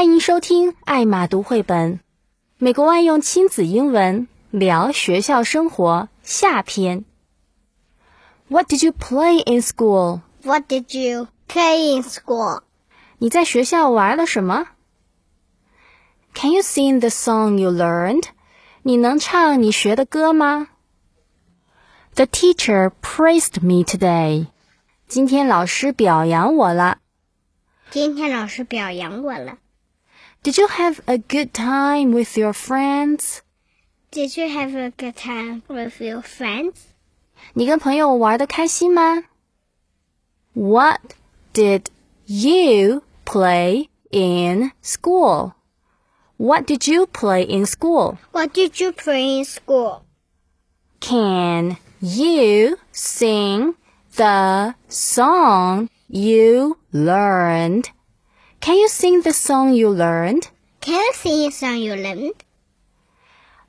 欢迎收听艾玛读绘本，美国万用亲子英文聊学校生活下篇。What did you play in school? What did you play in school? 你在学校玩了什么？Can you sing the song you learned? 你能唱你学的歌吗？The teacher praised me today. 今天老师表扬我了。今天老师表扬我了。Did you have a good time with your friends? Did you have a good time with your friends? 你跟朋友玩的开心吗？What did you play in school? What did you play in school? What did you play in school? Can you sing the song you learned? can you sing the song you learned? Can you sing the song you learned?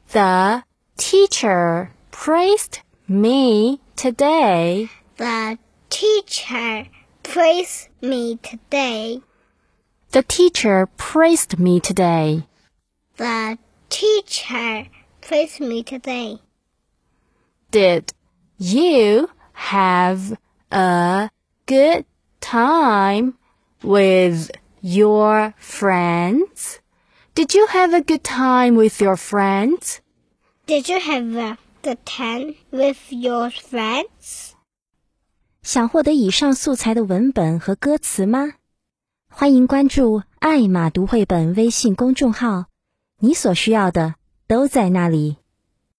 The teacher praised me today. The teacher praised me today. The teacher praised me today. The teacher praised me today. Did you have a good time with your friends? Did you have a good time with your friends? Did you have a good time with your friends? 想获得以上素材的文本和歌词吗？欢迎关注“艾玛读绘本”微信公众号，你所需要的都在那里。